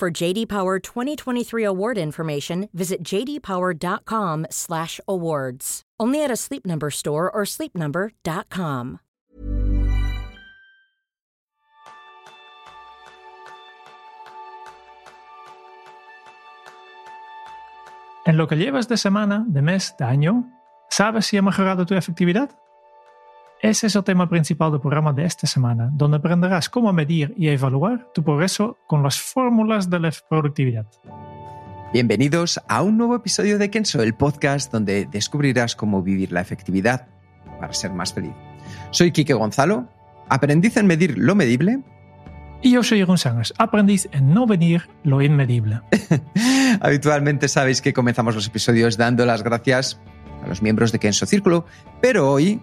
For JD Power 2023 award information, visit jdpower.com/awards. Only at a Sleep Number store or sleepnumber.com. En lo que llevas de semana, de mes, de año, ¿sabes si ha mejorado tu efectividad? Ese es el tema principal del programa de esta semana, donde aprenderás cómo medir y evaluar tu progreso con las fórmulas de la productividad. Bienvenidos a un nuevo episodio de Kenso, el podcast donde descubrirás cómo vivir la efectividad para ser más feliz. Soy Quique Gonzalo, aprendiz en medir lo medible. Y yo soy Jeroen Sangers, aprendiz en no medir lo inmedible. Habitualmente sabéis que comenzamos los episodios dando las gracias a los miembros de Kenso Círculo, pero hoy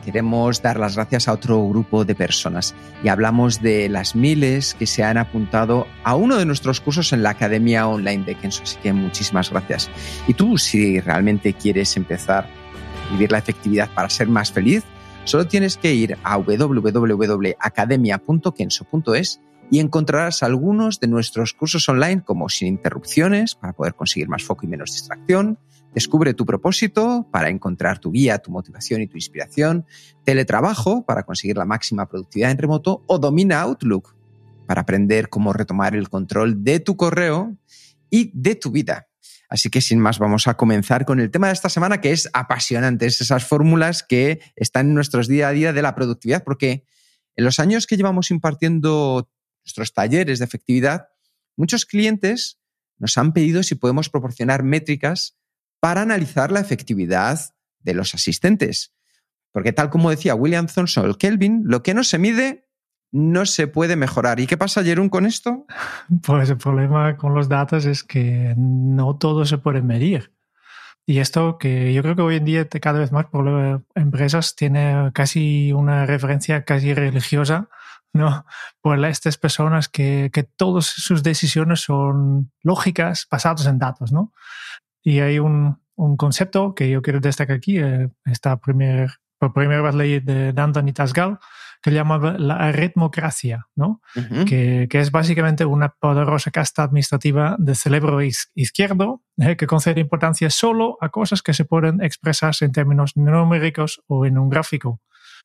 queremos dar las gracias a otro grupo de personas y hablamos de las miles que se han apuntado a uno de nuestros cursos en la Academia Online de Kenso, así que muchísimas gracias. Y tú, si realmente quieres empezar a vivir la efectividad para ser más feliz, solo tienes que ir a www.academia.kenso.es y encontrarás algunos de nuestros cursos online como sin interrupciones para poder conseguir más foco y menos distracción, Descubre tu propósito para encontrar tu guía, tu motivación y tu inspiración, teletrabajo para conseguir la máxima productividad en remoto o domina Outlook para aprender cómo retomar el control de tu correo y de tu vida. Así que sin más vamos a comenzar con el tema de esta semana que es apasionante, es esas fórmulas que están en nuestros día a día de la productividad, porque en los años que llevamos impartiendo nuestros talleres de efectividad, muchos clientes nos han pedido si podemos proporcionar métricas para analizar la efectividad de los asistentes. Porque tal como decía William Thomson Kelvin, lo que no se mide no se puede mejorar. ¿Y qué pasa, Jerún, con esto? Pues el problema con los datos es que no todo se puede medir. Y esto que yo creo que hoy en día cada vez más por empresas tiene casi una referencia casi religiosa, ¿no? Por estas personas que, que todas sus decisiones son lógicas basadas en datos, ¿no? Y hay un, un concepto que yo quiero destacar aquí, eh, esta primer, por primera vez ley de Danton y Tasgal, que llama la aritmocracia, ¿no? que, que, es básicamente una poderosa casta administrativa de cerebro izquierdo eh, que concede importancia solo a cosas que se pueden expresarse en términos numéricos o en un gráfico.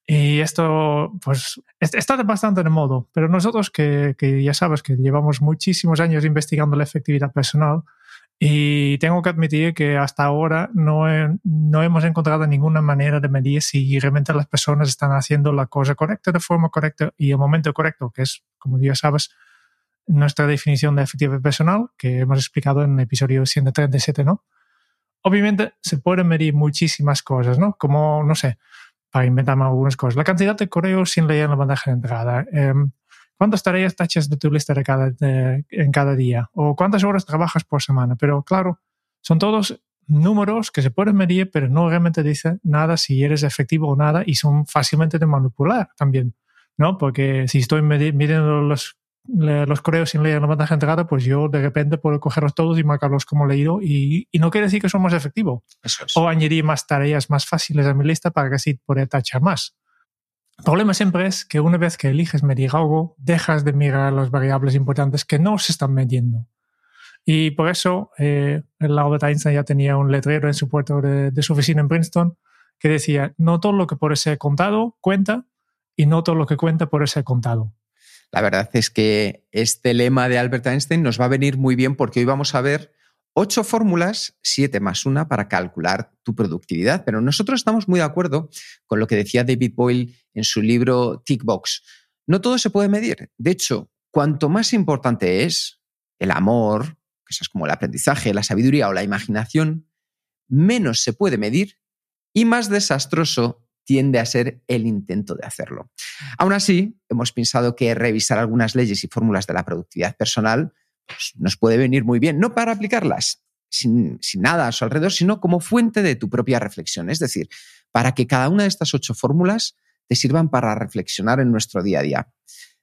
Y esto, pues, está bastante de modo, pero nosotros que, que ya sabes que llevamos muchísimos años investigando la efectividad personal, y tengo que admitir que hasta ahora no, no hemos encontrado ninguna manera de medir si realmente las personas están haciendo la cosa correcta de forma correcta y el momento correcto, que es, como ya sabes, nuestra definición de efectividad personal, que hemos explicado en el episodio 137, ¿no? Obviamente se pueden medir muchísimas cosas, ¿no? Como, no sé, para inventarme algunas cosas. La cantidad de correos sin leer en la bandeja de entrada. Eh, cuántas tareas tachas de tu lista de cada, en cada día o cuántas horas trabajas por semana. Pero claro, son todos números que se pueden medir, pero no realmente dice nada si eres efectivo o nada y son fácilmente de manipular también, ¿no? Porque si estoy midiendo los, los correos sin leer la bandeja entrada, pues yo de repente puedo cogerlos todos y marcarlos como leído y, y no quiere decir que son más efectivos. O añadir más tareas más fáciles a mi lista para que así pueda tachar más. El problema siempre es que una vez que eliges medir algo, dejas de mirar las variables importantes que no se están midiendo. Y por eso eh, el Albert Einstein ya tenía un letrero en su puerta de, de, su oficina en Princeton que decía, no todo lo que puede ser contado cuenta y no todo lo que cuenta puede ser contado. La verdad es que este lema de Albert Einstein nos va a venir muy bien porque hoy vamos a ver ocho fórmulas, siete más una, para calcular tu productividad. Pero nosotros estamos muy de acuerdo con lo que decía David Boyle en su libro Tickbox. No todo se puede medir. De hecho, cuanto más importante es el amor, es como el aprendizaje, la sabiduría o la imaginación, menos se puede medir y más desastroso tiende a ser el intento de hacerlo. Aún así, hemos pensado que revisar algunas leyes y fórmulas de la productividad personal pues, nos puede venir muy bien, no para aplicarlas sin, sin nada a su alrededor, sino como fuente de tu propia reflexión. Es decir, para que cada una de estas ocho fórmulas te sirvan para reflexionar en nuestro día a día.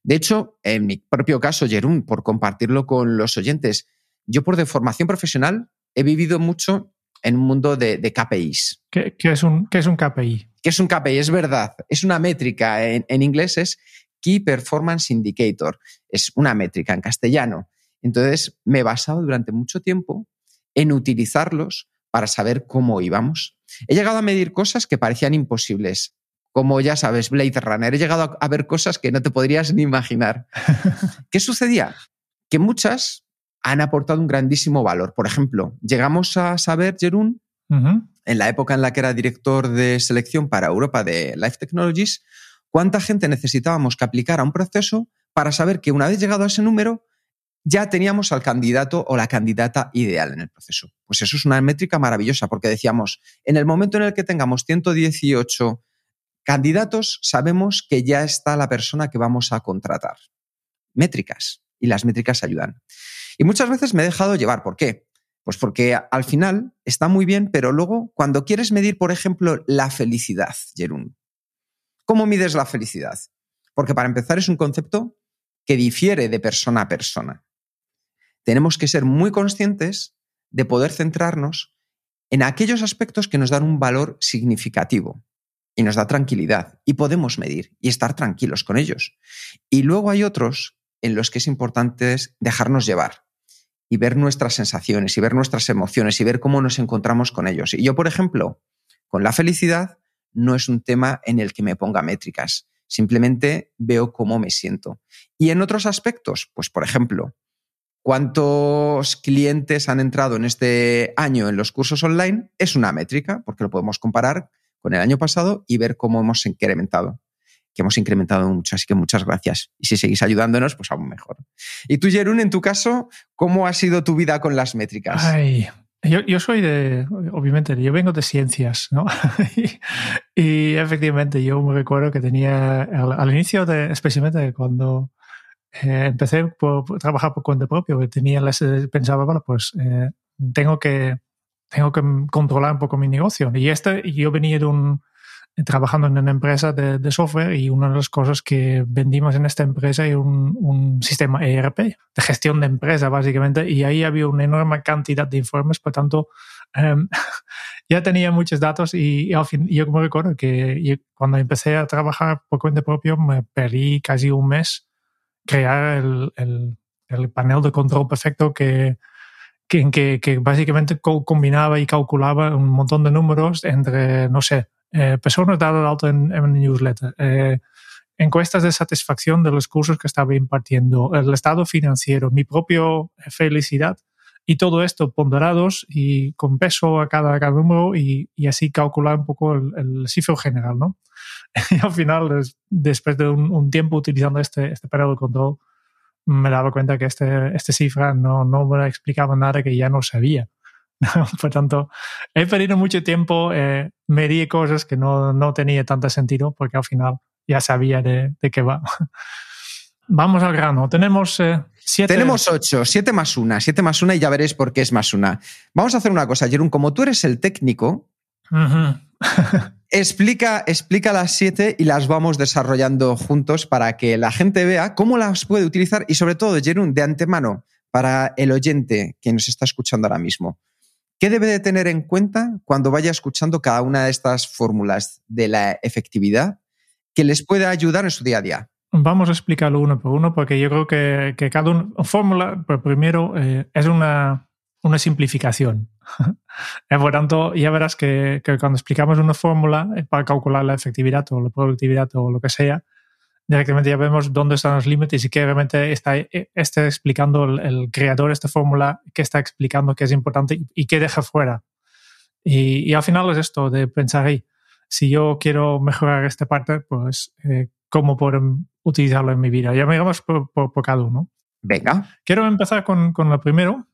De hecho, en mi propio caso, Jerún, por compartirlo con los oyentes, yo por de formación profesional he vivido mucho en un mundo de, KPIs. ¿Qué, es un, ¿Qué, es un, KPI? ¿Qué es un KPI? Es verdad. Es una métrica. En, en, inglés es Key Performance Indicator. Es una métrica en castellano. Entonces, me he basado durante mucho tiempo en utilizarlos para saber cómo íbamos. He llegado a medir cosas que parecían imposibles como ya sabes, Blade Runner. He llegado a, ver cosas que no te podrías ni imaginar. ¿Qué sucedía? Que muchas han aportado un grandísimo valor. Por ejemplo, llegamos a saber, Jerún, en la época en la que era director de selección para Europa de Life Technologies, cuánta gente necesitábamos que aplicara un proceso para saber que una vez llegado a ese número, ya teníamos al candidato o la candidata ideal en el proceso. Pues eso es una métrica maravillosa, porque decíamos, en el momento en el que tengamos 118 Candidatos, sabemos que ya está la persona que vamos a contratar. Métricas. Y las métricas ayudan. Y muchas veces me he dejado llevar. ¿Por qué? Pues porque al final está muy bien, pero luego cuando quieres medir, por ejemplo, la felicidad, Jerún, ¿cómo mides la felicidad? Porque para empezar es un concepto que difiere de persona a persona. Tenemos que ser muy conscientes de poder centrarnos en aquellos aspectos que nos dan un valor significativo y nos da tranquilidad y podemos medir y estar tranquilos con ellos. Y luego hay otros en los que es importante dejarnos llevar y ver nuestras sensaciones y ver nuestras emociones y ver cómo nos encontramos con ellos. Y yo, por ejemplo, con la felicidad no es un tema en el que me ponga métricas, simplemente veo cómo me siento. Y en otros aspectos, pues por ejemplo, cuántos clientes han entrado en este año en los cursos online es una métrica, porque lo podemos comparar con el año pasado y ver cómo hemos incrementado que hemos incrementado mucho. Así que muchas gracias. Y si seguís ayudándonos, pues aún mejor. Y tú, Jerún, en tu caso, ¿cómo ha sido tu vida con las métricas? Ay, yo, soy de, obviamente, yo vengo de ciencias, ¿no? y, efectivamente, yo me recuerdo que tenía, al, inicio, de, especialmente cuando eh, empecé a trabajar por cuenta propia, tenía, pensaba, bueno, pues eh, tengo que tengo que controlar un poco mi negocio. Y este, yo venía de un, trabajando en una empresa de, software y una de las cosas que vendimos en esta empresa era un, un, sistema ERP de gestión de empresa, básicamente, y ahí había una enorme cantidad de informes, por tanto, em, ya tenía muchos datos y, al fin, yo me recuerdo que cuando empecé a trabajar por cuenta propia me perdí casi un mes crear el, el, el panel de control perfecto que, que, que, básicamente combinaba y calculaba un montón de números entre, no sé, eh, personas dadas alto en, en newsletter, eh, encuestas de satisfacción de los cursos que estaba impartiendo, el estado financiero, mi propia felicidad y todo esto ponderados y con peso a cada, cada número y, y, así calcular un poco el, el cifro general, ¿no? Y al final, después de un, un tiempo utilizando este, este periodo de control, me daba cuenta que este, este cifra no, no me explicaba nada que ya no sabía. Por tanto, he perdido mucho tiempo, eh, me di cosas que no, no tenía tanto sentido porque al final ya sabía de, de qué va. Vamos al grano. Tenemos eh, siete. Tenemos ocho, siete más una, siete más una y ya veréis por qué es más una. Vamos a hacer una cosa, Jerón. Como tú eres el técnico, Explica, explica las siete y las vamos desarrollando juntos para que la gente vea cómo las puede utilizar y sobre todo, Jerún, de antemano, para el oyente que nos está escuchando ahora mismo. ¿Qué debe de tener en cuenta cuando vaya escuchando cada una de estas fórmulas de la efectividad que les pueda ayudar en su día a día? Vamos a explicarlo uno por uno porque yo creo que, cada una fórmula, pues primero, eh, es una, una simplificación. Eh, por tanto, ya verás que, cuando explicamos una fórmula eh, para calcular la efectividad o la productividad o lo que sea, directamente ya vemos dónde están los límites y que realmente está, eh, está explicando el, creador de esta fórmula, qué está explicando, qué es importante y, qué deja fuera. Y, al final es esto de pensar, ahí, si yo quiero mejorar esta parte, pues cómo puedo utilizarlo en mi vida. Ya me por, por, cada uno. Venga. Quiero empezar con, con lo primero,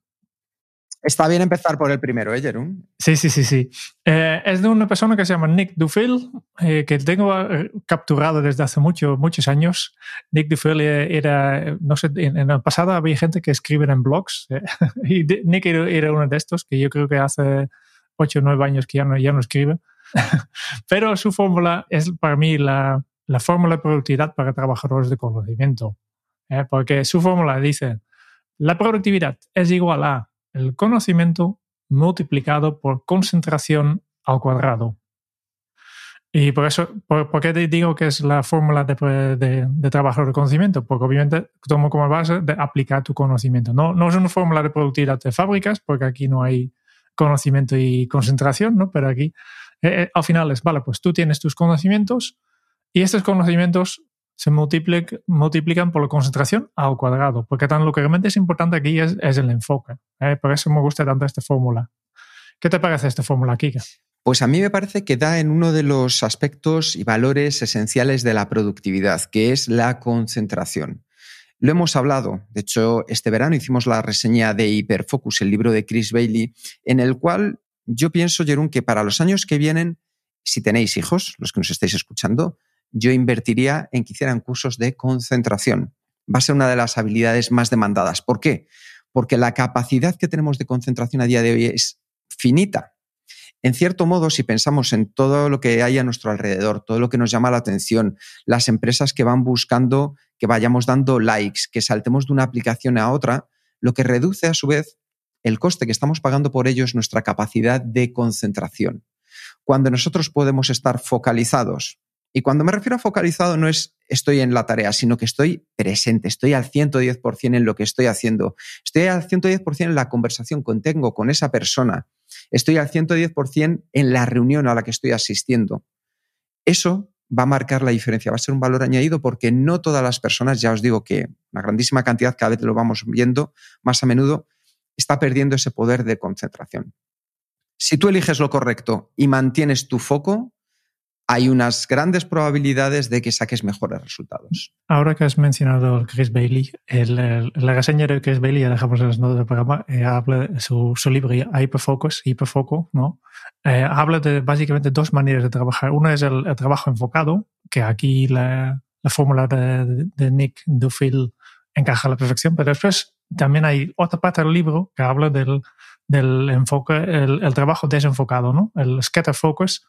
Está bien empezar por el primero, ¿eh, Jerón? Sí, sí, sí, sí. Eh, es de una persona que se llama Nick Dufil, eh, que tengo eh, capturado desde hace mucho, muchos años. Nick Dufil era, no sé, en, el pasado había gente que escribe en blogs y Nick era, uno de estos que yo creo que hace 8 o 9 años que ya no, ya no escribe. Pero su fórmula es para mí la, la fórmula de productividad para trabajadores de conocimiento. porque su fórmula dice, la productividad es igual a el conocimiento multiplicado por concentración al cuadrado. Y por eso, ¿por, qué te digo que es la fórmula de, de, trabajo de conocimiento? Porque obviamente tomo como base de aplicar tu conocimiento. No, no es una fórmula de productividad de fábricas, porque aquí no hay conocimiento y concentración, ¿no? Pero aquí, eh, eh, al final es, vale, pues tú tienes tus conocimientos y estos conocimientos se multiplican por la concentración al cuadrado, porque tan, lo que realmente es importante aquí es, el enfoque. ¿eh? Por eso me gusta tanto esta fórmula. ¿Qué te parece esta fórmula, Kika? Pues a mí me parece que da en uno de los aspectos y valores esenciales de la productividad, que es la concentración. Lo hemos hablado, de hecho, este verano hicimos la reseña de Hyperfocus, el libro de Chris Bailey, en el cual yo pienso, Jerón, que para los años que vienen, si tenéis hijos, los que nos estáis escuchando, yo invertiría en que hicieran cursos de concentración. Va a ser una de las habilidades más demandadas. ¿Por qué? Porque la capacidad que tenemos de concentración a día de hoy es finita. En cierto modo, si pensamos en todo lo que hay a nuestro alrededor, todo lo que nos llama la atención, las empresas que van buscando que vayamos dando likes, que saltemos de una aplicación a otra, lo que reduce a su vez el coste que estamos pagando por ello es nuestra capacidad de concentración. Cuando nosotros podemos estar focalizados y cuando me refiero a focalizado no es estoy en la tarea, sino que estoy presente, estoy al 110% en lo que estoy haciendo, estoy al 110% en la conversación que tengo con esa persona, estoy al 110% en la reunión a la que estoy asistiendo. Eso va a marcar la diferencia, va a ser un valor añadido porque no todas las personas, ya os digo que una grandísima cantidad, cada vez lo vamos viendo más a menudo, está perdiendo ese poder de concentración. Si tú eliges lo correcto y mantienes tu foco, hay unas grandes probabilidades de que saques mejores resultados. Ahora que has mencionado Chris Bailey, la reseña de Chris Bailey, ya dejamos en las notas del programa, eh, habla de su, libro Hyperfocus, Hyperfoco, ¿no? Eh, habla de básicamente dos maneras de trabajar. Una es el, trabajo enfocado, que aquí la, fórmula de, Nick Duffield encaja a la perfección, pero después también hay otra parte del libro que habla del, del enfoque, el, el trabajo desenfocado, ¿no? El scatter focus,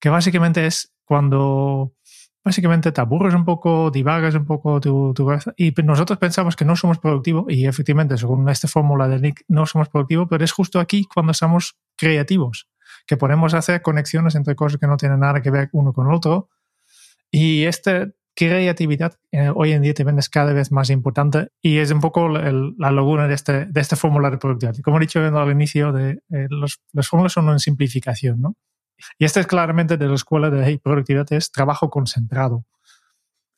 que básicamente es cuando básicamente te aburres un poco, divagas un poco tu, tu y nosotros pensamos que no somos productivos y efectivamente según esta fórmula de Nick no somos productivos, pero es justo aquí cuando estamos creativos, que podemos hacer conexiones entre cosas que no tienen nada que ver uno con el otro y esta creatividad eh, hoy en día también es cada vez más importante y es un poco la laguna de, este, de esta fórmula de productividad. Como he dicho al inicio, de, eh, los, las fórmulas son una simplificación, ¿no? Y este es claramente de la escuela de productividad, es trabajo concentrado.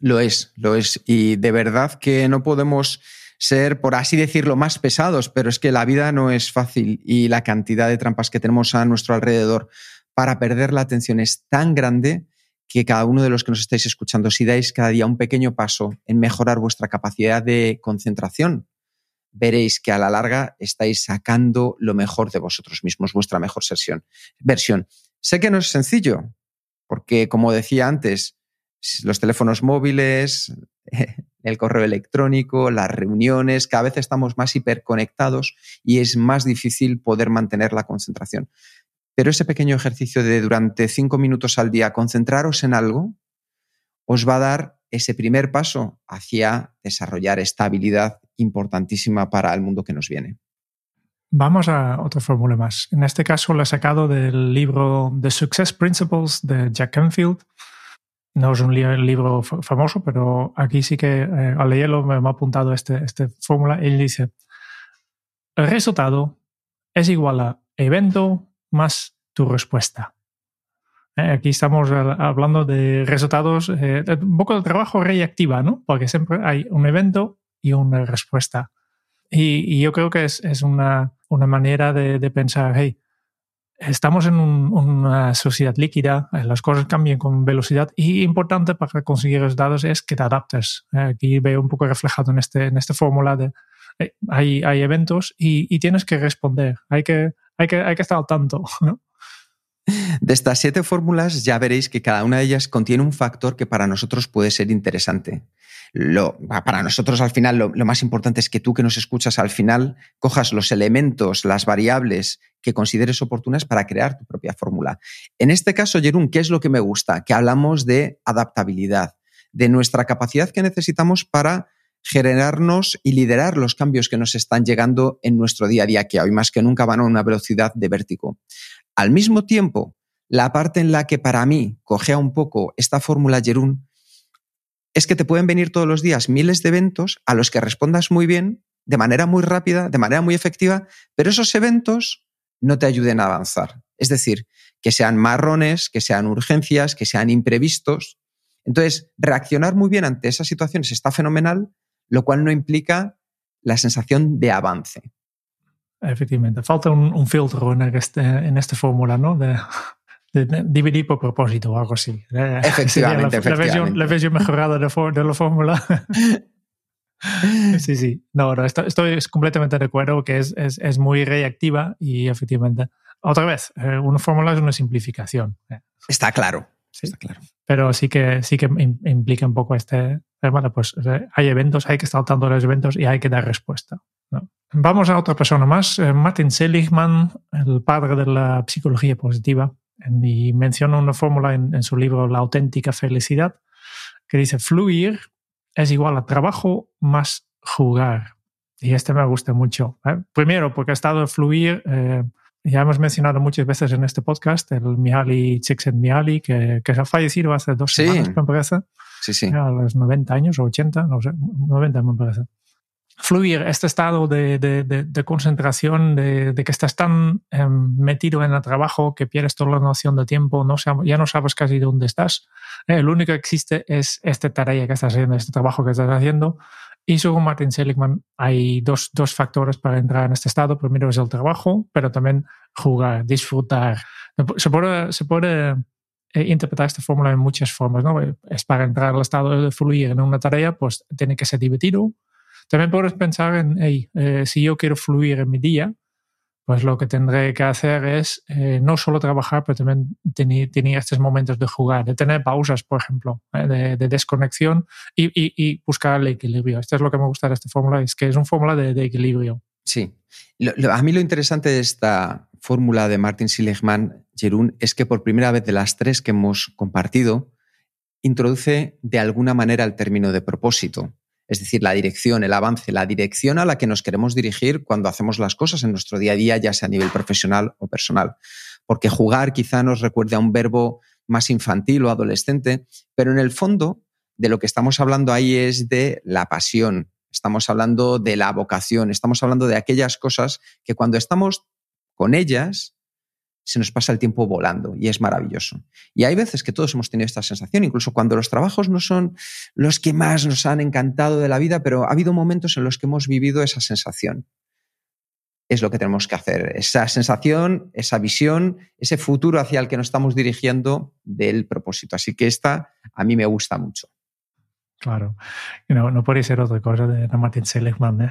Lo es, lo es. Y de verdad que no podemos ser, por así decirlo, más pesados, pero es que la vida no es fácil y la cantidad de trampas que tenemos a nuestro alrededor para perder la atención es tan grande que cada uno de los que nos estáis escuchando, si dais cada día un pequeño paso en mejorar vuestra capacidad de concentración, veréis que a la larga estáis sacando lo mejor de vosotros mismos, vuestra mejor versión. Sé que no es sencillo, porque como decía antes, los teléfonos móviles, el correo electrónico, las reuniones, cada vez estamos más hiperconectados y es más difícil poder mantener la concentración. Pero ese pequeño ejercicio de durante cinco minutos al día concentraros en algo os va a dar ese primer paso hacia desarrollar estabilidad importantísima para el mundo que nos viene. Vamos a otra fórmula más. En este caso lo he sacado del libro The Success Principles de Jack Canfield. No es un libro famoso, pero aquí sí que eh, al leerlo me ha apuntado esta este fórmula. Él dice, el resultado es igual a evento más tu respuesta. Eh, aquí estamos hablando de resultados, eh, un poco de trabajo reactiva, ¿no? Porque siempre hay un evento y una respuesta. Y, yo creo que es, es una, una, manera de, de, pensar, hey, estamos en una sociedad líquida, eh, las cosas cambian con velocidad y importante para conseguir resultados es que te adaptes. Eh, aquí veo un poco reflejado en, este, en esta fórmula de eh, hay, hay eventos y, y, tienes que responder, hay que, hay, que, hay que estar al tanto. ¿no? De estas siete fórmulas ya veréis que cada una de ellas contiene un factor que para nosotros puede ser interesante. Lo, para nosotros al final lo, lo, más importante es que tú que nos escuchas al final cojas los elementos, las variables que consideres oportunas para crear tu propia fórmula. En este caso, Jerún, ¿qué es lo que me gusta? Que hablamos de adaptabilidad, de nuestra capacidad que necesitamos para generarnos y liderar los cambios que nos están llegando en nuestro día a día, que hoy más que nunca van a una velocidad de vértigo. Al mismo tiempo, la parte en la que para mí cogea un poco esta fórmula Jerún es que te pueden venir todos los días miles de eventos a los que respondas muy bien, de manera muy rápida, de manera muy efectiva, pero esos eventos no te ayuden a avanzar. Es decir, que sean marrones, que sean urgencias, que sean imprevistos. Entonces, reaccionar muy bien ante esas situaciones está fenomenal, lo cual no implica la sensación de avance. Efectivamente, falta un, un filtro en, este, en esta fórmula, ¿no? De, de, dividir por propósito o algo así. Efectivamente, la, efectivamente. La, versión, la versión mejorada de, for, de la fórmula. sí, sí. No, no estoy, estoy, completamente de acuerdo que es, es, es, muy reactiva y efectivamente, otra vez, eh, una fórmula es una simplificación. Está claro. Sí. Está claro. Pero sí que, sí que implica un poco este, bueno, pues hay eventos, hay que estar tanto de los eventos y hay que dar respuesta. ¿no? Vamos a otra persona más, eh, Martin Seligman, el padre de la psicología positiva, y menciona una fórmula en, en, su libro La auténtica felicidad, que dice, fluir es igual a trabajo más jugar. Y este me gusta mucho. ¿eh? Primero, porque ha estado fluir, eh, ya hemos mencionado muchas veces en este podcast, el Mihaly Csikszentmihalyi, que, que ha fallecido hace dos sí. semanas, me parece. Sí, sí. A los 90 años o 80, no sé, 90 me parece fluir, este estado de, de, de, de concentración, de, que estás tan eh, metido en el trabajo que pierdes toda la noción de tiempo, no ya no sabes casi dónde estás. Eh, lo único que existe es esta tarea que estás haciendo, este trabajo que estás haciendo. Y según Martin Seligman, hay dos, dos factores para entrar en este estado. Primero es el trabajo, pero también jugar, disfrutar. Se puede, se puede eh, interpretar esta fórmula en muchas formas. ¿no? Es para entrar al estado de fluir en una tarea, pues tiene que ser divertido, también puedes pensar en, hey, eh, si yo quiero fluir en mi día, pues lo que tendré que hacer es eh, no solo trabajar, pero también tener, tener, estos momentos de jugar, de tener pausas, por ejemplo, eh, de, de, desconexión y, buscar el equilibrio. Esto es lo que me gusta de esta fórmula, es que es una fórmula de, equilibrio. Sí. A mí lo interesante de esta fórmula de Martin Seligman, Jerún, es que por primera vez de las tres que hemos compartido, introduce de alguna manera el término de propósito es decir, la dirección, el avance, la dirección a la que nos queremos dirigir cuando hacemos las cosas en nuestro día a día, ya sea a nivel profesional o personal. Porque jugar quizá nos recuerde a un verbo más infantil o adolescente, pero en el fondo de lo que estamos hablando ahí es de la pasión, estamos hablando de la vocación, estamos hablando de aquellas cosas que cuando estamos con ellas se nos pasa el tiempo volando y es maravilloso. Y hay veces que todos hemos tenido esta sensación, incluso cuando los trabajos no son los que más nos han encantado de la vida, pero ha habido momentos en los que hemos vivido esa sensación. Es lo que tenemos que hacer, esa sensación, esa visión, ese futuro hacia el que nos estamos dirigiendo del propósito. Así que esta a mí me gusta mucho. Claro, no, no puede ser otra cosa de Martin Seligman. ¿eh?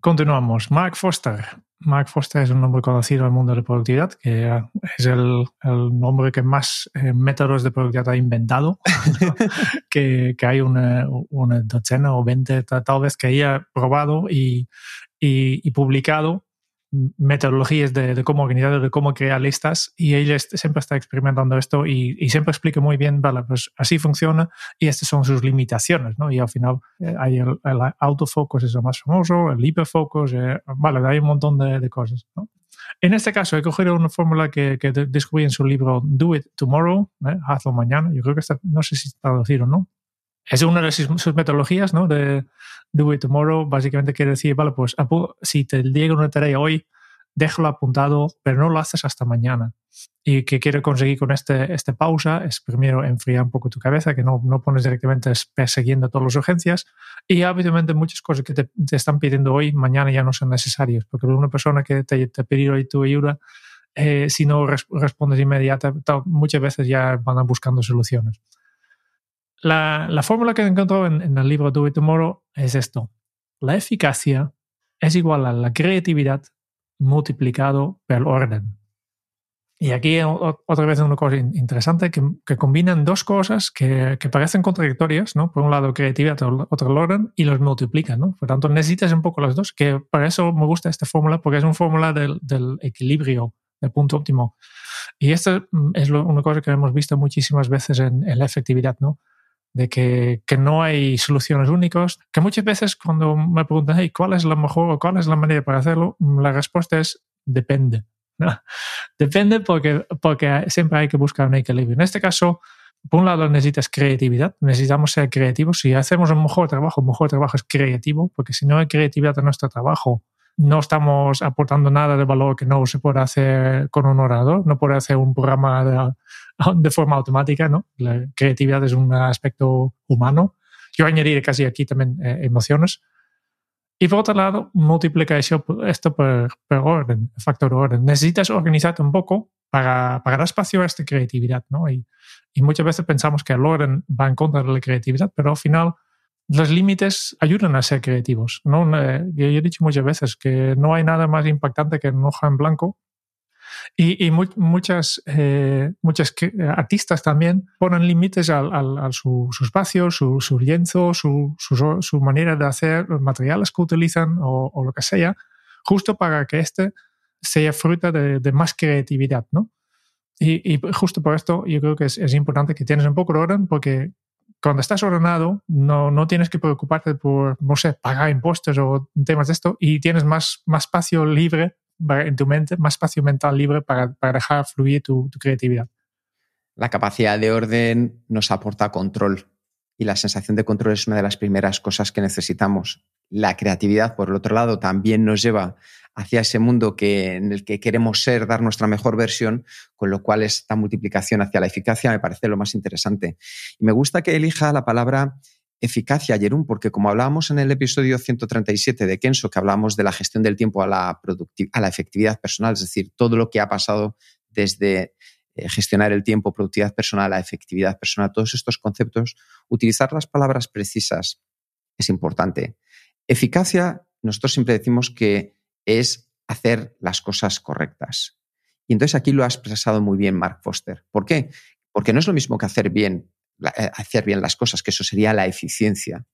Continuamos. Mark Foster Mark Foster es un nombre conocido en el mundo de la productividad, que es el, el nombre que más eh, métodos de productividad ha inventado, que, que, hay una, una, docena o veinte tal vez que haya probado y, publicado metodologías de, de, cómo organizar, de cómo crear listas y ella siempre está experimentando esto y, y, siempre explica muy bien, vale, pues así funciona y estas son sus limitaciones, ¿no? Y al final eh, hay el, el, autofocus, es lo más famoso, el hiperfocus, eh, vale, hay un montón de, de, cosas, ¿no? En este caso he cogido una fórmula que, que descubrí en su libro Do It Tomorrow, ¿eh? hazlo mañana, yo creo que está, no sé si está traducido o no, es una de sus, metodologías, ¿no? De do it tomorrow, básicamente quiere decir, vale, pues si te llega una tarea hoy, déjalo apuntado, pero no lo haces hasta mañana. Y que quiero conseguir con este, este pausa es primero enfriar un poco tu cabeza, que no, no pones directamente persiguiendo todas las urgencias. Y habitualmente muchas cosas que te, te, están pidiendo hoy, mañana ya no son necesarias, porque una persona que te, te pide hoy tu ayuda, eh, si no res, respondes inmediatamente, muchas veces ya van buscando soluciones. La, la fórmula que encontró en, en el libro Do It Tomorrow es esto. La eficacia es igual a la creatividad multiplicado por el orden. Y aquí otra vez una cosa interesante que, que combinan dos cosas que, que, parecen contradictorias, ¿no? Por un lado creatividad, otro el orden, y los multiplican, ¿no? Por tanto, necesitas un poco los dos, que para eso me gusta esta fórmula, porque es una fórmula del, del equilibrio, del punto óptimo. Y esta es lo, una cosa que hemos visto muchísimas veces en, en la efectividad, ¿no? De que, que, no hay soluciones únicas, que muchas veces cuando me preguntan, hey, ¿cuál es la mejor o cuál es la manera para hacerlo? La respuesta es depende. Depende porque, porque siempre hay que buscar un equilibrio. En este caso, por un lado necesitas creatividad, necesitamos ser creativos. Si hacemos un mejor trabajo, un mejor trabajo es creativo, porque si no hay creatividad en nuestro trabajo, no estamos aportando nada de valor que no se pueda hacer con un orador, no puede hacer un programa de, de, forma automática, ¿no? La creatividad es un aspecto humano. Yo añadiré casi aquí también eh, emociones. Y por otro lado, multiplica esto por, por orden, factor orden. Necesitas organizarte un poco para, para dar espacio a esta creatividad, ¿no? Y muchas veces pensamos que el orden va en contra de la creatividad, pero al final los límites ayudan a ser creativos. ¿no? Yo he dicho muchas veces que no hay nada más impactante que una hoja en blanco. Y, y mu muchas, eh, muchas artistas también ponen límites al, al, al su, espacio, su, su lienzo, su, su, manera de hacer, los materiales que utilizan o, lo que sea, justo para que este sea fruta de, más creatividad. ¿no? Y, y, justo por esto yo creo que es, es importante que tienes un poco de orden porque cuando estás ordenado, no, no tienes que preocuparte por, no sé, pagar impuestos o temas de esto y tienes más, más espacio libre en tu mente, más espacio mental libre para, dejar fluir tu, tu creatividad. La capacidad de orden nos aporta control y la sensación de control es una de las primeras cosas que necesitamos. La creatividad, por el otro lado, también nos lleva hacia ese mundo que, en el que queremos ser, dar nuestra mejor versión, con lo cual esta multiplicación hacia la eficacia me parece lo más interesante. Y me gusta que elija la palabra eficacia, Jerún, porque como hablábamos en el episodio 137 de Kenso, que hablábamos de la gestión del tiempo a la, a la efectividad personal, es decir, todo lo que ha pasado desde eh, gestionar el tiempo, productividad personal, a efectividad personal, todos estos conceptos, utilizar las palabras precisas es importante. Eficacia, nosotros siempre decimos que es hacer las cosas correctas. Y entonces aquí lo ha expresado muy bien Mark Foster. ¿Por qué? Porque no es lo mismo que hacer bien, eh, hacer bien las cosas, que eso sería la eficiencia.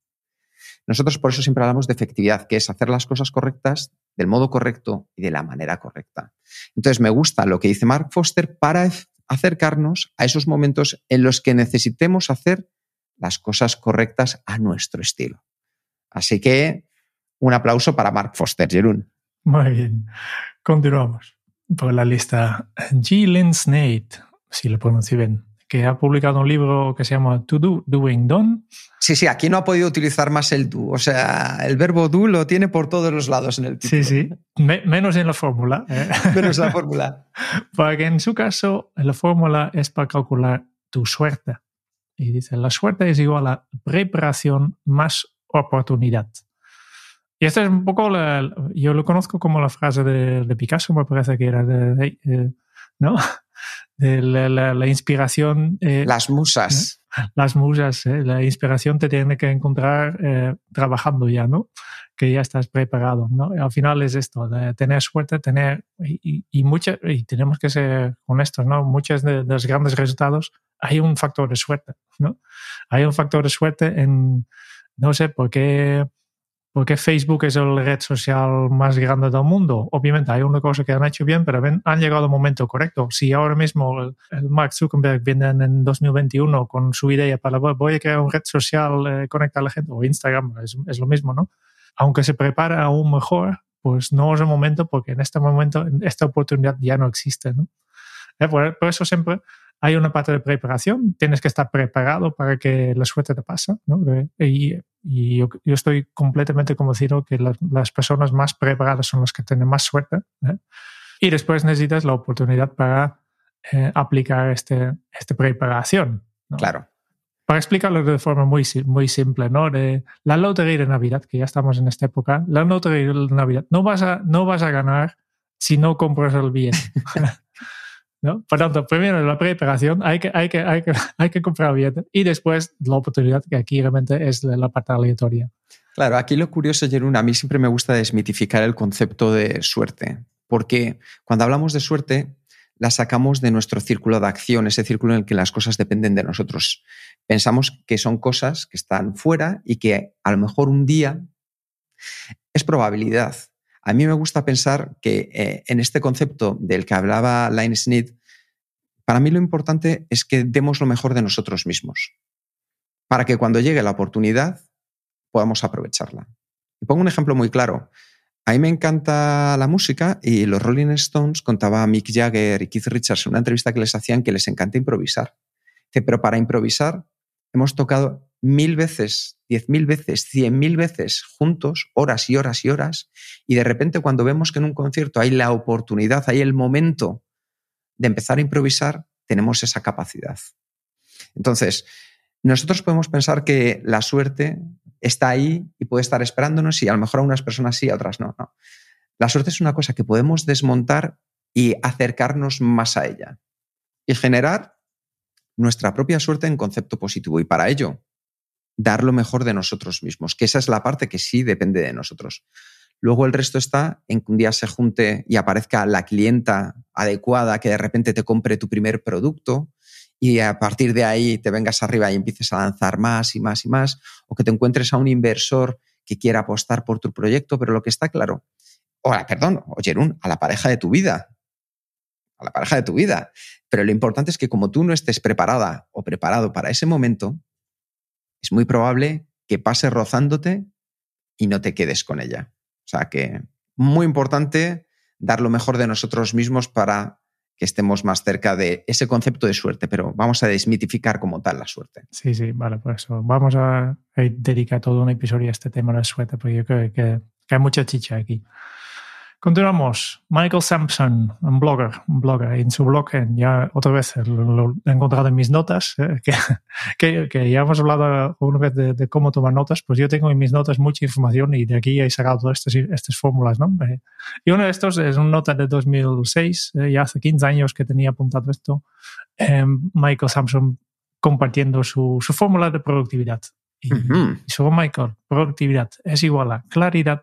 Nosotros por eso siempre hablamos de efectividad, que es hacer las cosas correctas del modo correcto y de la manera correcta. Entonces me gusta lo que dice Mark Foster para acercarnos a esos momentos en los que necesitemos hacer las cosas correctas a nuestro estilo. Así que un aplauso para Mark Foster, Jerún. Muy bien. Continuamos por la lista. G. Snate, si lo pronuncio bien, que ha publicado un libro que se llama To Do, Doing Done. Sí, sí, aquí no ha podido utilizar más el do. O sea, el verbo do lo tiene por todos los lados en el título. Sí, sí. Me, menos en la fórmula. ¿eh? menos la fórmula. Porque en su caso, la fórmula es para calcular tu suerte. Y dice, la suerte es igual a preparación más oportunidad. Y esta es un poco, la, yo lo conozco como la frase de, de Picasso, me parece que era de, de, de ¿no? de la, la, la, inspiración. Eh, Las musas. las musas, ¿eh? la inspiración te tiene que encontrar eh, trabajando ya, ¿no? Que ya estás preparado, ¿no? al final es esto, de tener suerte, tener, y, y, y tenemos que ser honestos, ¿no? Muchos de, de, los grandes resultados hay un factor de suerte, ¿no? Hay un factor de suerte en, no sé, por qué porque Facebook es la red social más grande del mundo. Obviamente hay una cosa que han hecho bien, pero han llegado al momento correcto. Si ahora mismo el, Mark Zuckerberg viene en 2021 con su idea para voy a crear una red social, eh, a la gente, o Instagram, es, es, lo mismo, ¿no? Aunque se prepara aún mejor, pues no es el momento porque en este momento esta oportunidad ya no existe, ¿no? Eh, por, por eso siempre hay una parte de preparación, tienes que estar preparado para que la suerte te pase. ¿no? Y, y yo, yo, estoy completamente convencido que las, las, personas más preparadas son las que tienen más suerte. ¿eh? Y después necesitas la oportunidad para eh, aplicar este, esta preparación. ¿no? Claro. Para explicarlo de forma muy, muy simple, ¿no? De la lotería de Navidad, que ya estamos en esta época, la lotería de Navidad, no vas a, no vas a ganar si no compras el billete. ¿no? Por tanto, primero la preparación, hay que, hay que, hay que, hay que comprar billete y después la oportunidad, que aquí realmente es la parte aleatoria. Claro, aquí lo curioso, Jerún, a mí siempre me gusta desmitificar el concepto de suerte, porque cuando hablamos de suerte, la sacamos de nuestro círculo de acción, ese círculo en el que las cosas dependen de nosotros. Pensamos que son cosas que están fuera y que a lo mejor un día es probabilidad, a mí me gusta pensar que eh, en este concepto del que hablaba Line Smith, para mí lo importante es que demos lo mejor de nosotros mismos, para que cuando llegue la oportunidad podamos aprovecharla. Y pongo un ejemplo muy claro. A mí me encanta la música y los Rolling Stones contaba a Mick Jagger y Keith Richards en una entrevista que les hacían que les encanta improvisar. Pero para improvisar hemos tocado mil veces, diez mil veces, cien mil veces juntos, horas y horas y horas, y de repente cuando vemos que en un concierto hay la oportunidad, hay el momento de empezar a improvisar, tenemos esa capacidad. Entonces, nosotros podemos pensar que la suerte está ahí y puede estar esperándonos y a lo mejor a unas personas sí, a otras no. no. La suerte es una cosa que podemos desmontar y acercarnos más a ella y generar nuestra propia suerte en concepto positivo. Y para ello dar lo mejor de nosotros mismos, que esa es la parte que sí depende de nosotros. Luego el resto está en que un día se junte y aparezca la clienta adecuada que de repente te compre tu primer producto y a partir de ahí te vengas arriba y empieces a lanzar más y más y más, o que te encuentres a un inversor que quiera apostar por tu proyecto, pero lo que está claro, o perdón, oye, a la pareja de tu vida, a la pareja de tu vida. Pero lo importante es que como tú no estés preparada o preparado para ese momento, es muy probable que pase rozándote y no te quedes con ella. O sea que muy importante dar lo mejor de nosotros mismos para que estemos más cerca de ese concepto de suerte, pero vamos a desmitificar como tal la suerte. Sí, sí, vale, por eso vamos a dedicar todo un episodio a este tema de la suerte, porque yo creo que, que hay mucha chicha aquí. Continuamos. Michael Sampson, un blogger, un blogger. En su blog, ya otra vez lo, he encontrado en mis notas, eh, que, que, ya hemos hablado una vez de, cómo tomar notas. Pues yo tengo en mis notas mucha información y de aquí he sacado todas estas, estas fórmulas. ¿no? Eh, y uno de estos es una nota de 2006, eh, ya hace 15 años que tenía apuntado esto. Michael Sampson compartiendo su, su fórmula de productividad. Y, uh -huh. y sobre Michael, productividad es igual a claridad,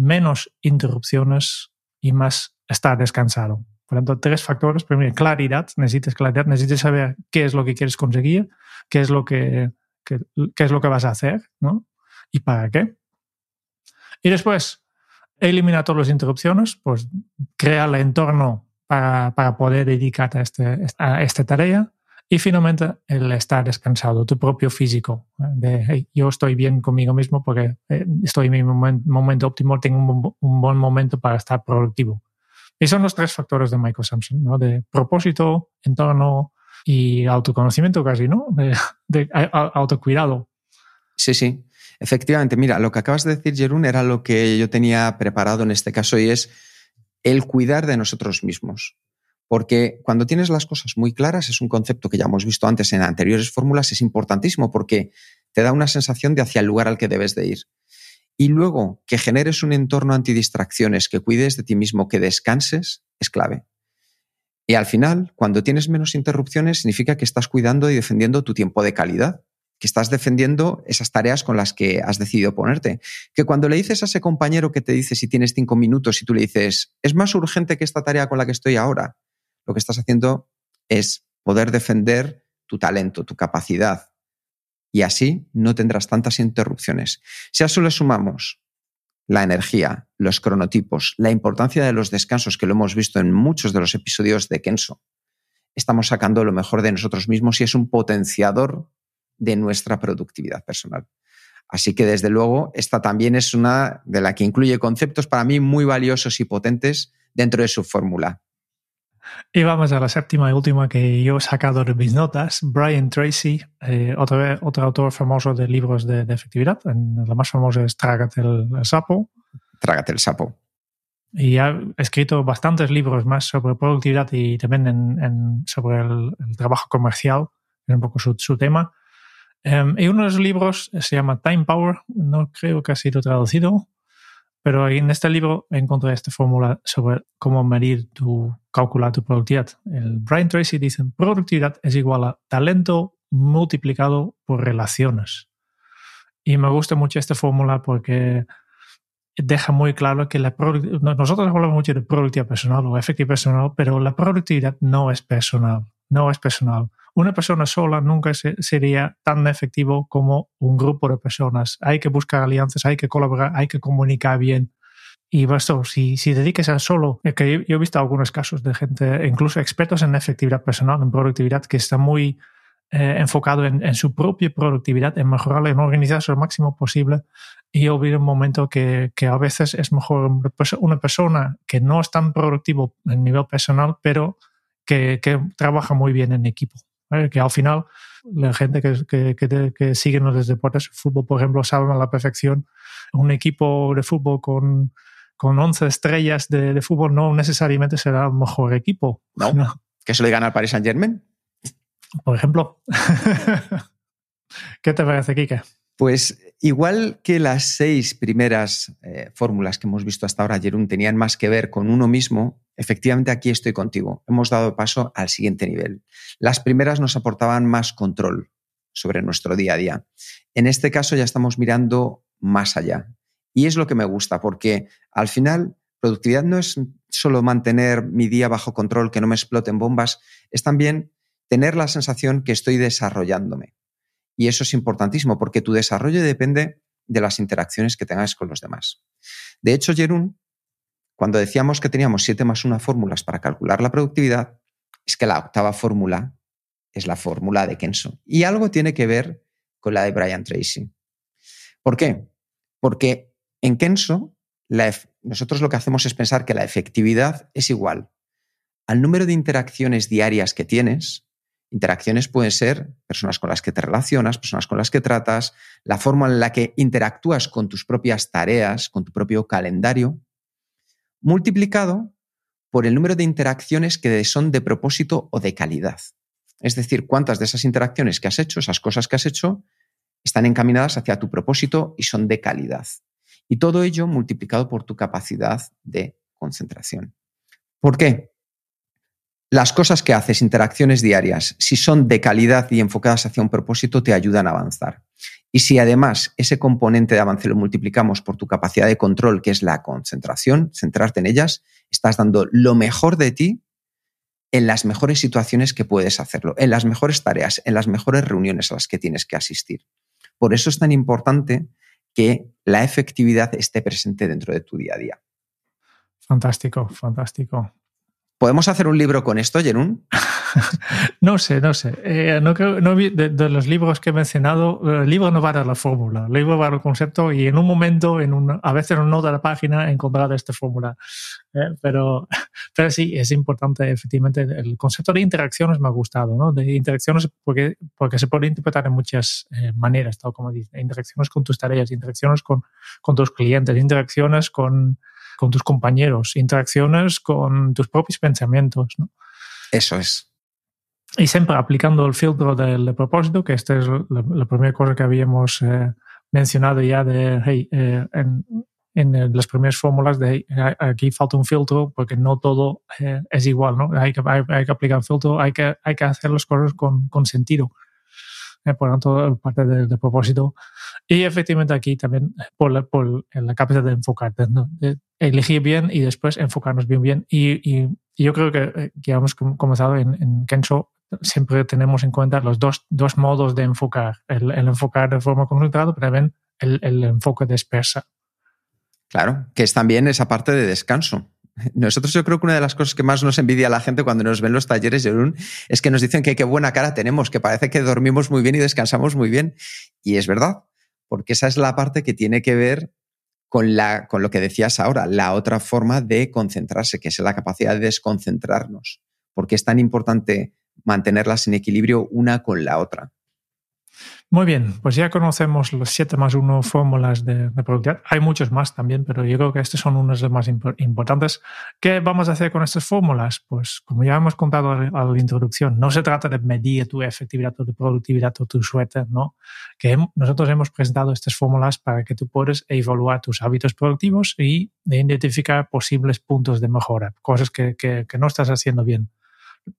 menos interrupciones y más estar descansado. Por lo tanto, tres factores. Primero, claridad. Necesitas claridad, necesitas saber qué es lo que quieres conseguir, qué es lo que, qué, qué es lo que vas a hacer, ¿no? Y para qué. Y después, elimina todas las interrupciones, pues crea el entorno para, para poder dedicarte a, este, a esta tarea. Y finalmente, el estar descansado, tu propio físico. Hey, yo estoy bien conmigo mismo porque eh, estoy en mi momento, óptimo, tengo un, buen momento para estar productivo. Y son los tres factores de Michael Sampson, ¿no? De propósito, entorno y autoconocimiento casi, ¿no? De, de autocuidado. Sí, sí. Efectivamente, mira, lo que acabas de decir, Jerún, era lo que yo tenía preparado en este caso y es el cuidar de nosotros mismos. Porque cuando tienes las cosas muy claras, es un concepto que ya hemos visto antes en anteriores fórmulas, es importantísimo porque te da una sensación de hacia el lugar al que debes de ir. Y luego, que generes un entorno antidistracciones, que cuides de ti mismo, que descanses, es clave. Y al final, cuando tienes menos interrupciones, significa que estás cuidando y defendiendo tu tiempo de calidad, que estás defendiendo esas tareas con las que has decidido ponerte. Que cuando le dices a ese compañero que te dice si tienes cinco minutos y tú le dices, es más urgente que esta tarea con la que estoy ahora, lo que estás haciendo es poder defender tu talento, tu capacidad. Y así no tendrás tantas interrupciones. Si a eso le sumamos la energía, los cronotipos, la importancia de los descansos, que lo hemos visto en muchos de los episodios de Kenso. Estamos sacando lo mejor de nosotros mismos y es un potenciador de nuestra productividad personal. Así que desde luego esta también es una de la que incluye conceptos para mí muy valiosos y potentes dentro de su fórmula. Y vamos a la séptima y última que yo he sacado de mis notas. Brian Tracy, eh, otro, otro, autor famoso de libros de, efectividad. En, la más famosa es Trágate el, sapo. Trágate el sapo. Y ha escrito bastantes libros más sobre productividad y también en, sobre el, trabajo comercial, es un poco su, su tema. Em, y uno de los libros se llama Time Power, no creo que ha sido traducido, pero en este libro encontré esta fórmula sobre cómo medir tu, calcular tu productividad. El Brian Tracy dice, productividad es igual a talento multiplicado por relaciones. Y me gusta mucho esta fórmula porque deja muy claro que la nosotros hablamos mucho de productividad personal o efectividad personal, pero la productividad no es personal, no es personal una persona sola nunca sería tan efectivo como un grupo de personas. Hay que buscar alianzas, hay que colaborar, hay que comunicar bien. Y basta, si, si dediques a solo, que yo, he visto algunos casos de gente, incluso expertos en efectividad personal, en productividad, que está muy eh, enfocado en, su propia productividad, en mejorar, en organizarse lo máximo posible. Y vi un momento que, que a veces es mejor una persona que no es tan productivo en nivel personal, pero que, que trabaja muy bien en equipo. Que al final la gente que, que, que, sigue los deportes, el fútbol, por ejemplo, sabe a la perfección un equipo de fútbol con, con 11 estrellas de, de, fútbol no necesariamente será el mejor equipo. No, que se le gana al Paris Saint Germain. Por ejemplo. ¿Qué te parece, Kike? Pues igual que las seis primeras eh, fórmulas que hemos visto hasta ahora, Jerún, tenían más que ver con uno mismo, efectivamente aquí estoy contigo. Hemos dado paso al siguiente nivel. Las primeras nos aportaban más control sobre nuestro día a día. En este caso ya estamos mirando más allá. Y es lo que me gusta, porque al final productividad no es solo mantener mi día bajo control, que no me exploten bombas, es también tener la sensación que estoy desarrollándome y eso es importantísimo porque tu desarrollo depende de las interacciones que tengas con los demás. De hecho, Jerún, cuando decíamos que teníamos 7 más 1 fórmulas para calcular la productividad, es que la octava fórmula es la fórmula de Kenso. Y algo tiene que ver con la de Brian Tracy. ¿Por qué? Porque en Kenso nosotros lo que hacemos es pensar que la efectividad es igual al número de interacciones diarias que tienes Interacciones pueden ser personas con las que te relacionas, personas con las que tratas, la forma en la que interactúas con tus propias tareas, con tu propio calendario, multiplicado por el número de interacciones que son de propósito o de calidad. Es decir, cuántas de esas interacciones que has hecho, esas cosas que has hecho, están encaminadas hacia tu propósito y son de calidad. Y todo ello multiplicado por tu capacidad de concentración. ¿Por qué? Las cosas que haces, interacciones diarias, si son de calidad y enfocadas hacia un propósito, te ayudan a avanzar. Y si además ese componente de avance lo multiplicamos por tu capacidad de control, que es la concentración, centrarte en ellas, estás dando lo mejor de ti en las mejores situaciones que puedes hacerlo, en las mejores tareas, en las mejores reuniones a las que tienes que asistir. Por eso es tan importante que la efectividad esté presente dentro de tu día a día. Fantástico, fantástico. ¿Podemos hacer un libro con esto, Jerún? no sé, no sé. Eh, no creo, no, de, los libros que he mencionado, el libro no va a dar la fórmula, el libro va a dar el concepto y en un momento, en un, a veces en nodo de la página, encontrar esta fórmula. Eh, pero, pero sí, es importante, efectivamente, el concepto de interacciones me ha gustado, ¿no? De interacciones porque, porque se puede interpretar en muchas eh, maneras, tal como dice. Interacciones con tus tareas, interacciones con, con tus clientes, interacciones con con tus compañeros, interacciones con tus propios pensamientos. ¿no? Eso es. Y siempre aplicando el filtro del propósito, que esta es la, primera cosa que habíamos eh, mencionado ya de, hey, eh, en las primeras fórmulas de aquí falta un filtro porque no todo eh, es igual, ¿no? Hay que, hay, que aplicar un filtro, hay que, hay que hacer las cosas con, con sentido. Eh, por tanto, parte del, propósito. Y efectivamente aquí también por la, por la capacidad de enfocar, de elegir bien y después enfocarnos bien bien. Y, y, yo creo que, que hemos comenzado en, en Kenso siempre tenemos en cuenta los dos, dos modos de enfocar, el, el enfocar de forma concentrada, pero también el, el enfoque dispersa. Claro, que es también esa parte de descanso. Nosotros yo creo que una de las cosas que más nos envidia la gente cuando nos ven los talleres, Jerún, es que nos dicen que qué buena cara tenemos, que parece que dormimos muy bien y descansamos muy bien. Y es verdad, porque esa es la parte que tiene que ver con, la, con lo que decías ahora, la otra forma de concentrarse, que es la capacidad de desconcentrarnos. Porque es tan importante mantenerlas en equilibrio una con la otra. Muy bien, pues ya conocemos los 7 más 1 fórmulas de, productividad. Hay muchos más también, pero yo creo que estos son unos de los más importantes. ¿Qué vamos a hacer con estas fórmulas? Pues como ya hemos contado a la introducción, no se trata de medir tu efectividad o tu productividad o tu suerte, ¿no? Que nosotros hemos presentado estas fórmulas para que tú puedas evaluar tus hábitos productivos y identificar posibles puntos de mejora, cosas que, que no estás haciendo bien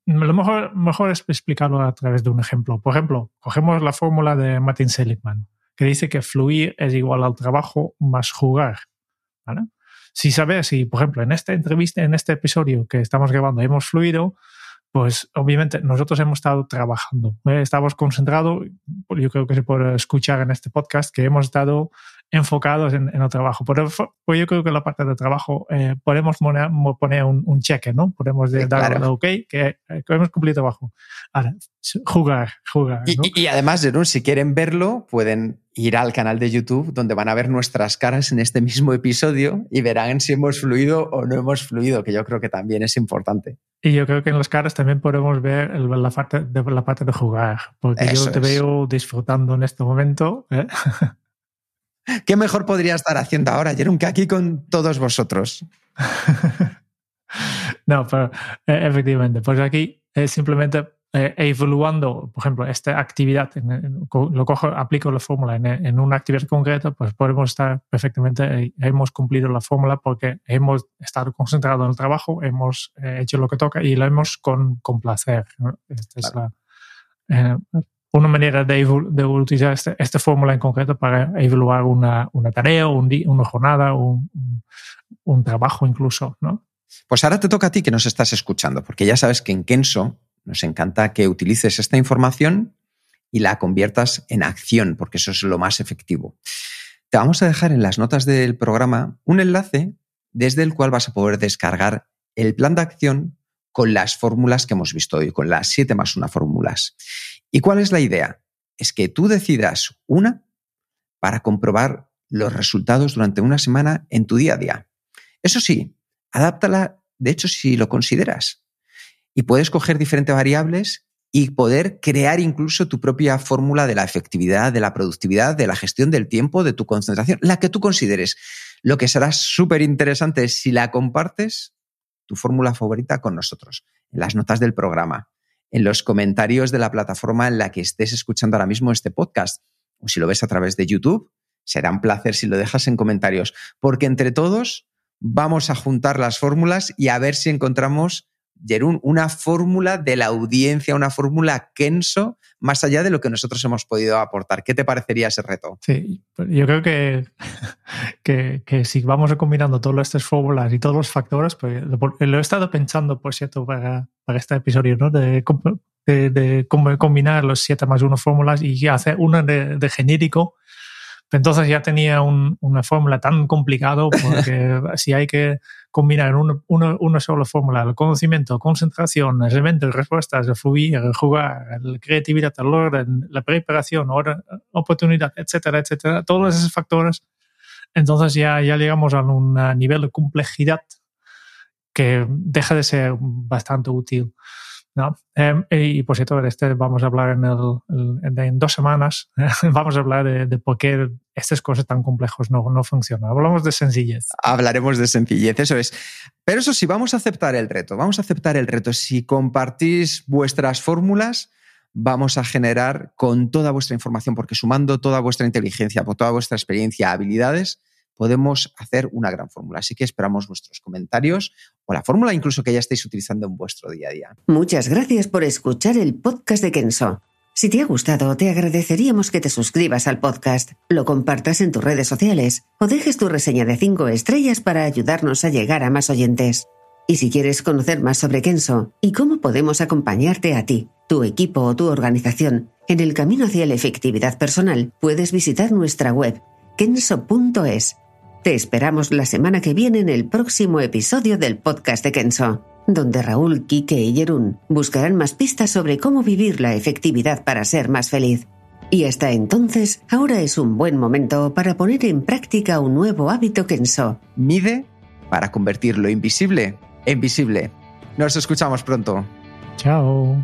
lo mejor, mejor es explicarlo a través de un ejemplo. Por ejemplo, cogemos la fórmula de Martin Seligman, que dice que fluir es igual al trabajo más jugar. Si sabes, si por ejemplo en esta entrevista, en este episodio que estamos grabando, hemos fluido, pues obviamente nosotros hemos estado trabajando, ¿eh? estamos concentrados, yo creo que se puede escuchar en este podcast que hemos estado enfocados en, el trabajo. Pero pues yo creo que la parte de trabajo eh, podemos poner, un, un, cheque, ¿no? Podemos dar claro. ok, que, que, hemos cumplido trabajo. Ahora, jugar, jugar. Y, y, además, Jerón, si quieren verlo, pueden ir al canal de YouTube donde van a ver nuestras caras en este mismo episodio y verán si hemos fluido o no hemos fluido, que yo creo que también es importante. Y yo creo que en las caras también podemos ver la parte de, la parte de jugar, porque yo te veo disfrutando en este momento. ¿eh? ¿Qué mejor podría estar haciendo ahora, Jerón, que aquí con todos vosotros? no, pero eh, efectivamente, pues aquí es simplemente eh, evaluando, por ejemplo, esta actividad, lo cojo, aplico la fórmula en, una actividad concreta, pues podemos estar perfectamente, eh, hemos cumplido la fórmula porque hemos estado concentrados en el trabajo, hemos hecho lo que toca y lo hemos con, con placer. Esta es la, una manera de, utilizar este, esta fórmula en concreto para evaluar una, una tarea, un una jornada, un, un, trabajo incluso, ¿no? Pues ahora te toca a ti que nos estás escuchando, porque ya sabes que en Kenso nos encanta que utilices esta información y la conviertas en acción, porque eso es lo más efectivo. Te vamos a dejar en las notas del programa un enlace desde el cual vas a poder descargar el plan de acción con las fórmulas que hemos visto hoy, con las 7 más una fórmulas. ¿Y cuál es la idea? Es que tú decidas una para comprobar los resultados durante una semana en tu día a día. Eso sí, adáptala, de hecho, si lo consideras. Y puedes coger diferentes variables y poder crear incluso tu propia fórmula de la efectividad, de la productividad, de la gestión del tiempo, de tu concentración, la que tú consideres. Lo que será súper interesante es si la compartes, tu fórmula favorita con nosotros, en las notas del programa en los comentarios de la plataforma en la que estés escuchando ahora mismo este podcast. O si lo ves a través de YouTube, será un placer si lo dejas en comentarios, porque entre todos vamos a juntar las fórmulas y a ver si encontramos, Jerún, una fórmula de la audiencia, una fórmula Kenso, más allá de lo que nosotros hemos podido aportar. ¿Qué te parecería ese reto? Sí, yo creo que, que, si vamos combinando todas estas fórmulas y todos los factores, pues lo, he estado pensando, por cierto, para, para este episodio, ¿no? De, de, combinar los 7 más 1 fórmulas y hacer una de, de genérico entonces ya tenía una fórmula tan complicado porque si hay que combinar en una, sola fórmula el conocimiento, concentración, elementos, respuestas, el fluir, el jugar, la creatividad, el orden, la preparación, oportunidad, etcétera, etcétera, todos esos factores, entonces ya, ya llegamos a un nivel de complejidad que deja de ser bastante útil. ¿No? Em, y por cierto, este vamos a hablar en, el, en, dos semanas, vamos a hablar de, por qué estas cosas tan complejas no, no funcionan. Hablamos de sencillez. Hablaremos de sencillez, eso es. Pero eso sí, vamos a aceptar el reto, vamos a aceptar el reto. Si compartís vuestras fórmulas, vamos a generar con toda vuestra información, porque sumando toda vuestra inteligencia, por toda vuestra experiencia, habilidades, podemos hacer una gran fórmula. Así que esperamos vuestros comentarios o la fórmula incluso que ya estéis utilizando en vuestro día a día. Muchas gracias por escuchar el podcast de Kenso. Si te ha gustado, te agradeceríamos que te suscribas al podcast, lo compartas en tus redes sociales o dejes tu reseña de 5 estrellas para ayudarnos a llegar a más oyentes. Y si quieres conocer más sobre Kenso y cómo podemos acompañarte a ti, tu equipo o tu organización en el camino hacia la efectividad personal, puedes visitar nuestra web kenso.es te esperamos la semana que viene en el próximo episodio del podcast de Kenso, donde Raúl, Quique y Jerún buscarán más pistas sobre cómo vivir la efectividad para ser más feliz. Y hasta entonces, ahora es un buen momento para poner en práctica un nuevo hábito Kenso. Mide para convertir lo invisible en visible. Nos escuchamos pronto. Chao.